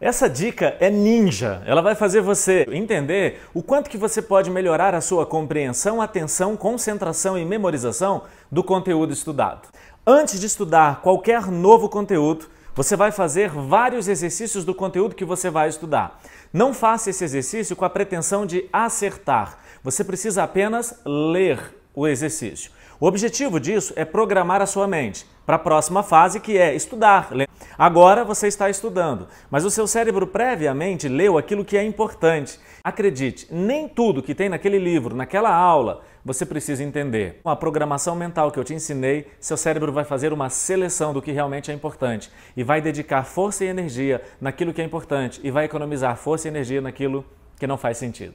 Essa dica é ninja. Ela vai fazer você entender o quanto que você pode melhorar a sua compreensão, atenção, concentração e memorização do conteúdo estudado. Antes de estudar qualquer novo conteúdo, você vai fazer vários exercícios do conteúdo que você vai estudar. Não faça esse exercício com a pretensão de acertar. Você precisa apenas ler o exercício. O objetivo disso é programar a sua mente para a próxima fase, que é estudar. Agora você está estudando, mas o seu cérebro previamente leu aquilo que é importante. Acredite, nem tudo que tem naquele livro, naquela aula, você precisa entender. Com a programação mental que eu te ensinei, seu cérebro vai fazer uma seleção do que realmente é importante e vai dedicar força e energia naquilo que é importante e vai economizar força e energia naquilo que não faz sentido.